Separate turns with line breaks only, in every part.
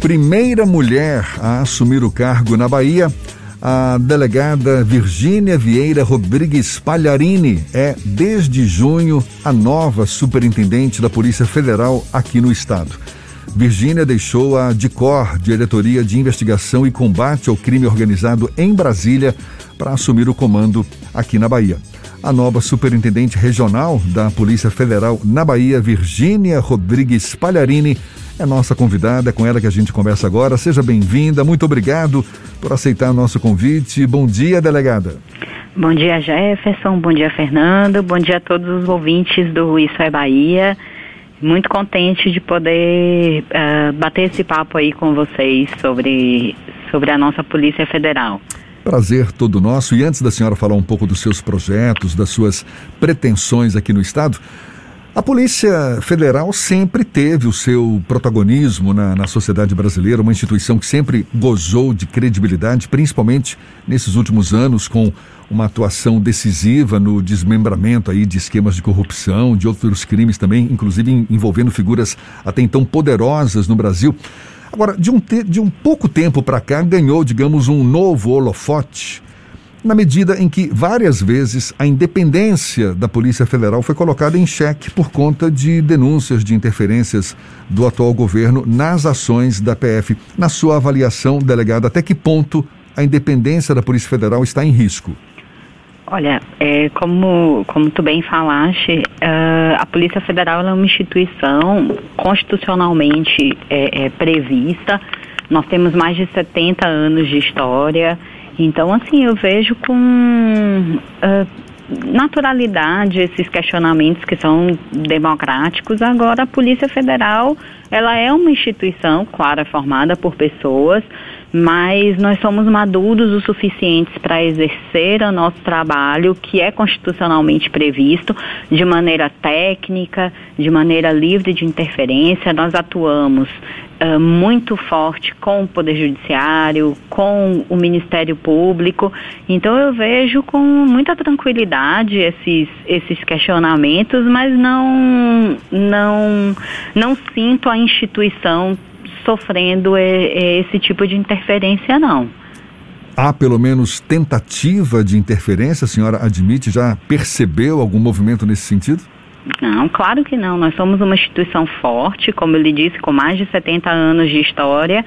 primeira mulher a assumir o cargo na Bahia, a delegada Virgínia Vieira Rodrigues Palharini é, desde junho, a nova superintendente da Polícia Federal aqui no estado. Virgínia deixou a DICOR, Diretoria de Investigação e Combate ao Crime Organizado em Brasília, para assumir o comando aqui na Bahia. A nova superintendente regional da Polícia Federal na Bahia, Virgínia Rodrigues Palharini, é nossa convidada, é com ela que a gente conversa agora. Seja bem-vinda, muito obrigado por aceitar nosso convite. Bom dia, delegada.
Bom dia, Jefferson. Bom dia, Fernando. Bom dia a todos os ouvintes do Isso é Bahia. Muito contente de poder uh, bater esse papo aí com vocês sobre, sobre a nossa Polícia Federal.
Prazer todo nosso. E antes da senhora falar um pouco dos seus projetos, das suas pretensões aqui no Estado, a Polícia Federal sempre teve o seu protagonismo na, na, sociedade brasileira, uma instituição que sempre gozou de credibilidade, principalmente nesses últimos anos, com uma atuação decisiva no desmembramento aí de esquemas de corrupção, de outros crimes também, inclusive envolvendo figuras até então poderosas no Brasil. Agora, de um, te, de um pouco tempo para cá, ganhou, digamos, um novo holofote, na medida em que várias vezes a independência da Polícia Federal foi colocada em xeque por conta de denúncias de interferências do atual governo nas ações da PF. Na sua avaliação, delegado, até que ponto a independência da Polícia Federal está em risco?
Olha, é, como, como tu bem falaste, uh, a Polícia Federal é uma instituição constitucionalmente é, é, prevista. Nós temos mais de 70 anos de história. Então, assim, eu vejo com uh, naturalidade esses questionamentos que são democráticos. Agora, a Polícia Federal, ela é uma instituição, claro, é formada por pessoas, mas nós somos maduros o suficientes para exercer o nosso trabalho, que é constitucionalmente previsto, de maneira técnica, de maneira livre de interferência. Nós atuamos uh, muito forte com o Poder Judiciário, com o Ministério Público. Então eu vejo com muita tranquilidade esses, esses questionamentos, mas não, não, não sinto a instituição sofrendo esse tipo de interferência, não.
Há pelo menos tentativa de interferência? A senhora admite, já percebeu algum movimento nesse sentido?
Não, claro que não. Nós somos uma instituição forte, como eu lhe disse, com mais de 70 anos de história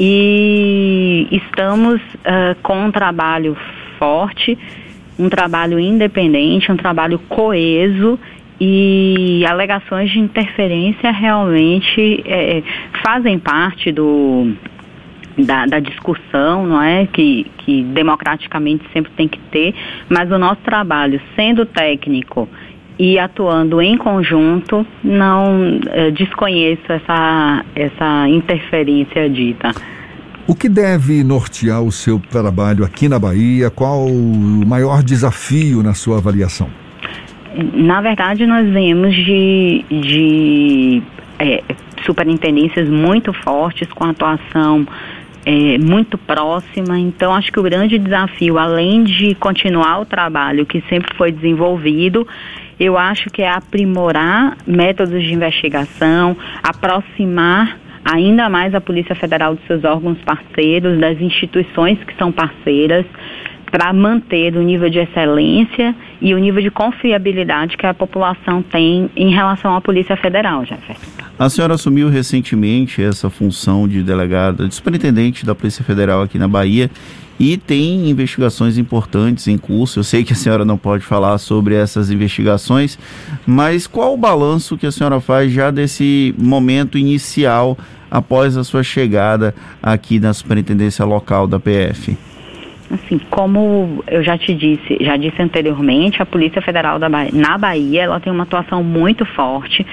e estamos uh, com um trabalho forte, um trabalho independente, um trabalho coeso e alegações de interferência realmente é, fazem parte do, da, da, discussão, não é? Que, que democraticamente sempre tem que ter, mas o nosso trabalho, sendo técnico e atuando em conjunto, não é, desconheço essa, essa interferência dita.
O que deve nortear o seu trabalho aqui na Bahia? Qual o maior desafio na sua avaliação?
Na verdade, nós vemos de, de é, superintendências muito fortes, com atuação é, muito próxima. Então, acho que o grande desafio, além de continuar o trabalho que sempre foi desenvolvido, eu acho que é aprimorar métodos de investigação, aproximar ainda mais a Polícia Federal dos seus órgãos parceiros, das instituições que são parceiras, para manter o nível de excelência e o nível de confiabilidade que a população tem em relação à Polícia Federal, Jefferson.
A senhora assumiu recentemente essa função de delegada, de superintendente da Polícia Federal aqui na Bahia e tem investigações importantes em curso. Eu sei que a senhora não pode falar sobre essas investigações, mas qual o balanço que a senhora faz já desse momento inicial após a sua chegada aqui na superintendência local da PF?
Assim, como eu já te disse, já disse anteriormente, a Polícia Federal da na Bahia, ela tem uma atuação muito forte,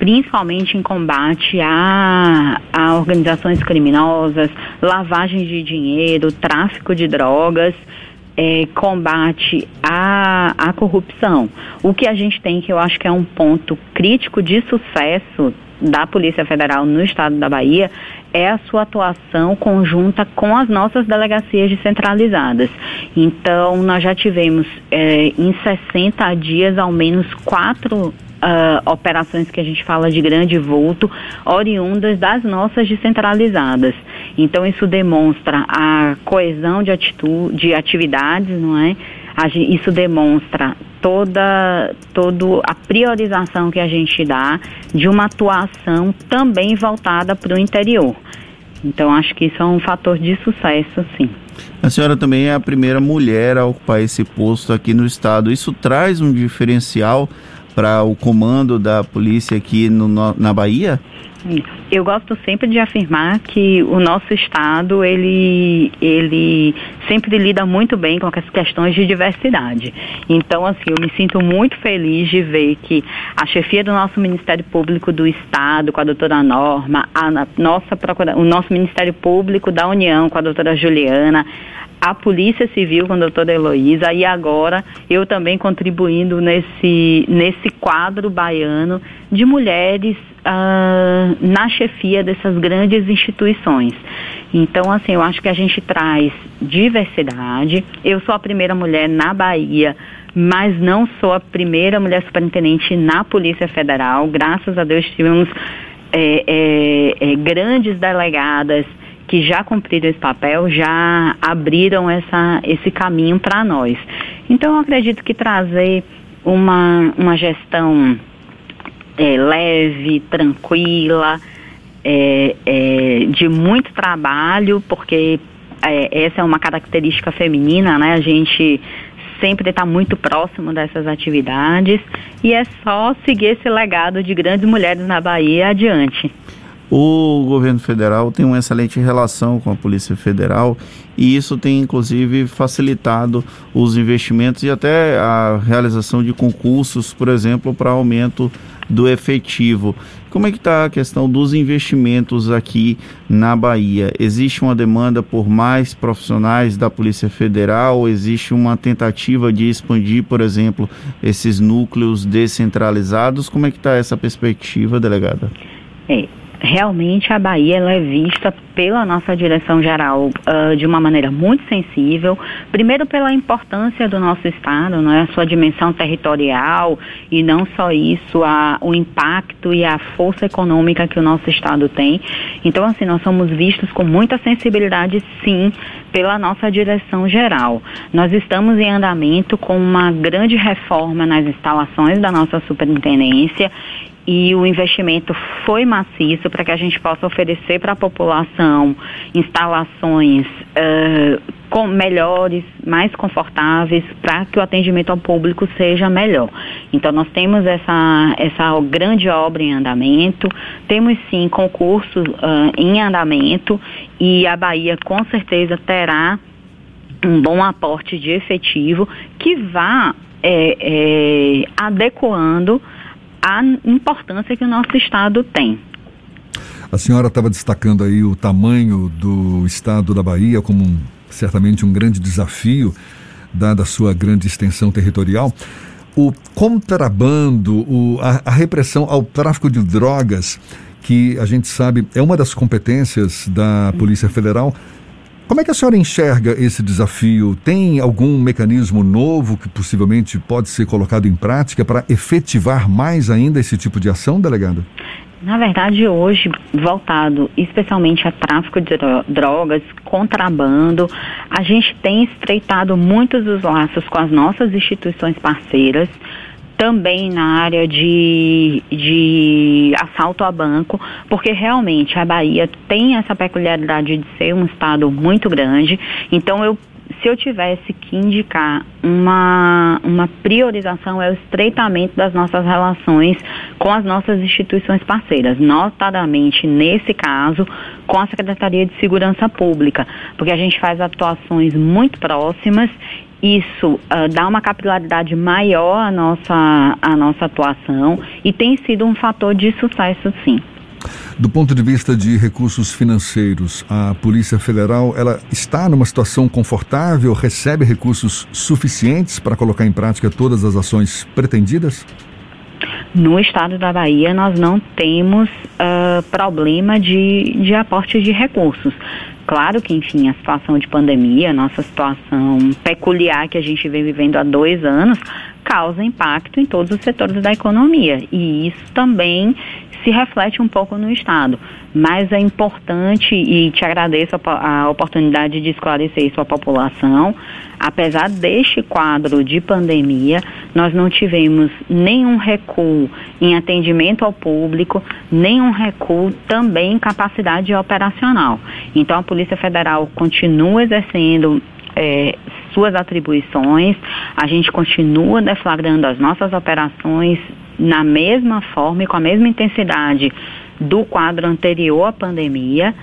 principalmente em combate a, a organizações criminosas, lavagem de dinheiro, tráfico de drogas, é, combate à, à corrupção. O que a gente tem, que eu acho que é um ponto crítico de sucesso da Polícia Federal no estado da Bahia é a sua atuação conjunta com as nossas delegacias descentralizadas. Então, nós já tivemos é, em 60 dias ao menos quatro uh, operações que a gente fala de grande vulto, oriundas das nossas descentralizadas. Então isso demonstra a coesão de atitude, de atividades, não é? Isso demonstra toda, toda a priorização que a gente dá de uma atuação também voltada para o interior. Então, acho que isso é um fator de sucesso, sim.
A senhora também é a primeira mulher a ocupar esse posto aqui no estado. Isso traz um diferencial para o comando da polícia aqui no, na Bahia?
Eu gosto sempre de afirmar que o nosso estado ele ele sempre lida muito bem com as questões de diversidade. Então assim eu me sinto muito feliz de ver que a chefia do nosso Ministério Público do Estado com a doutora Norma, a nossa o nosso Ministério Público da União com a doutora Juliana, a Polícia Civil com a doutora Heloísa e agora eu também contribuindo nesse, nesse quadro baiano de mulheres uh, na chefia dessas grandes instituições. Então, assim, eu acho que a gente traz diversidade. Eu sou a primeira mulher na Bahia mas não sou a primeira mulher superintendente na Polícia Federal. Graças a Deus tivemos é, é, é, grandes delegadas que já cumpriram esse papel, já abriram essa, esse caminho para nós. Então, eu acredito que trazer uma, uma gestão é, leve, tranquila, é, é, de muito trabalho, porque é, essa é uma característica feminina, né? A gente sempre está muito próximo dessas atividades e é só seguir esse legado de grandes mulheres na Bahia adiante.
O governo federal tem uma excelente relação com a Polícia Federal e isso tem inclusive facilitado os investimentos e até a realização de concursos, por exemplo, para aumento do efetivo. Como é que está a questão dos investimentos aqui na Bahia? Existe uma demanda por mais profissionais da Polícia Federal? Existe uma tentativa de expandir, por exemplo, esses núcleos descentralizados? Como é que está essa perspectiva, delegada?
Realmente a Bahia ela é vista pela nossa direção geral uh, de uma maneira muito sensível. Primeiro pela importância do nosso estado, não é? a sua dimensão territorial e não só isso, a, o impacto e a força econômica que o nosso estado tem. Então assim nós somos vistos com muita sensibilidade, sim, pela nossa direção geral. Nós estamos em andamento com uma grande reforma nas instalações da nossa superintendência e o investimento foi maciço para que a gente possa oferecer para a população instalações uh, com melhores, mais confortáveis, para que o atendimento ao público seja melhor. Então nós temos essa, essa grande obra em andamento, temos sim concursos uh, em andamento e a Bahia com certeza terá um bom aporte de efetivo que vá é, é, adequando a importância que o nosso Estado tem.
A senhora estava destacando aí o tamanho do Estado da Bahia como um, certamente um grande desafio, dada a sua grande extensão territorial. O contrabando, o, a, a repressão ao tráfico de drogas, que a gente sabe é uma das competências da Polícia Federal, como é que a senhora enxerga esse desafio? Tem algum mecanismo novo que possivelmente pode ser colocado em prática para efetivar mais ainda esse tipo de ação, delegado?
Na verdade, hoje, voltado especialmente a tráfico de drogas, contrabando, a gente tem estreitado muitos os laços com as nossas instituições parceiras também na área de, de assalto a banco, porque realmente a Bahia tem essa peculiaridade de ser um estado muito grande. Então eu se eu tivesse que indicar uma, uma priorização é o estreitamento das nossas relações com as nossas instituições parceiras, notadamente nesse caso com a Secretaria de Segurança Pública, porque a gente faz atuações muito próximas isso uh, dá uma capilaridade maior à nossa, à nossa atuação e tem sido um fator de sucesso, sim.
Do ponto de vista de recursos financeiros, a Polícia Federal ela está numa situação confortável, recebe recursos suficientes para colocar em prática todas as ações pretendidas?
No estado da Bahia, nós não temos uh, problema de, de aporte de recursos. Claro que, enfim, a situação de pandemia, a nossa situação peculiar que a gente vem vivendo há dois anos, causa impacto em todos os setores da economia. E isso também se reflete um pouco no Estado. Mas é importante, e te agradeço a, a oportunidade de esclarecer isso à população, apesar deste quadro de pandemia, nós não tivemos nenhum recuo em atendimento ao público, nenhum recuo também em capacidade operacional. Então a Polícia Federal continua exercendo é, suas atribuições, a gente continua deflagrando as nossas operações na mesma forma e com a mesma intensidade do quadro anterior à pandemia.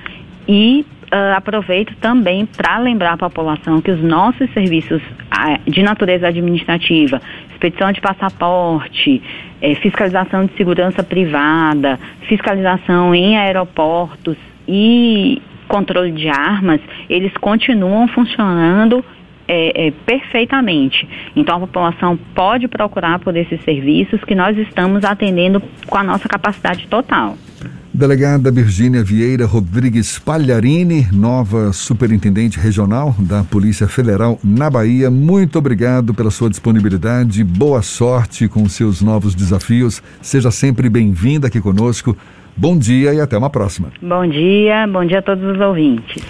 E uh, aproveito também para lembrar a população que os nossos serviços uh, de natureza administrativa, expedição de passaporte, eh, fiscalização de segurança privada, fiscalização em aeroportos e controle de armas, eles continuam funcionando é, é, perfeitamente. Então a população pode procurar por esses serviços que nós estamos atendendo com a nossa capacidade total.
Delegada Virgínia Vieira Rodrigues Palharini, nova superintendente regional da Polícia Federal na Bahia, muito obrigado pela sua disponibilidade, boa sorte com seus novos desafios, seja sempre bem-vinda aqui conosco. Bom dia e até uma próxima.
Bom dia, bom dia a todos os ouvintes.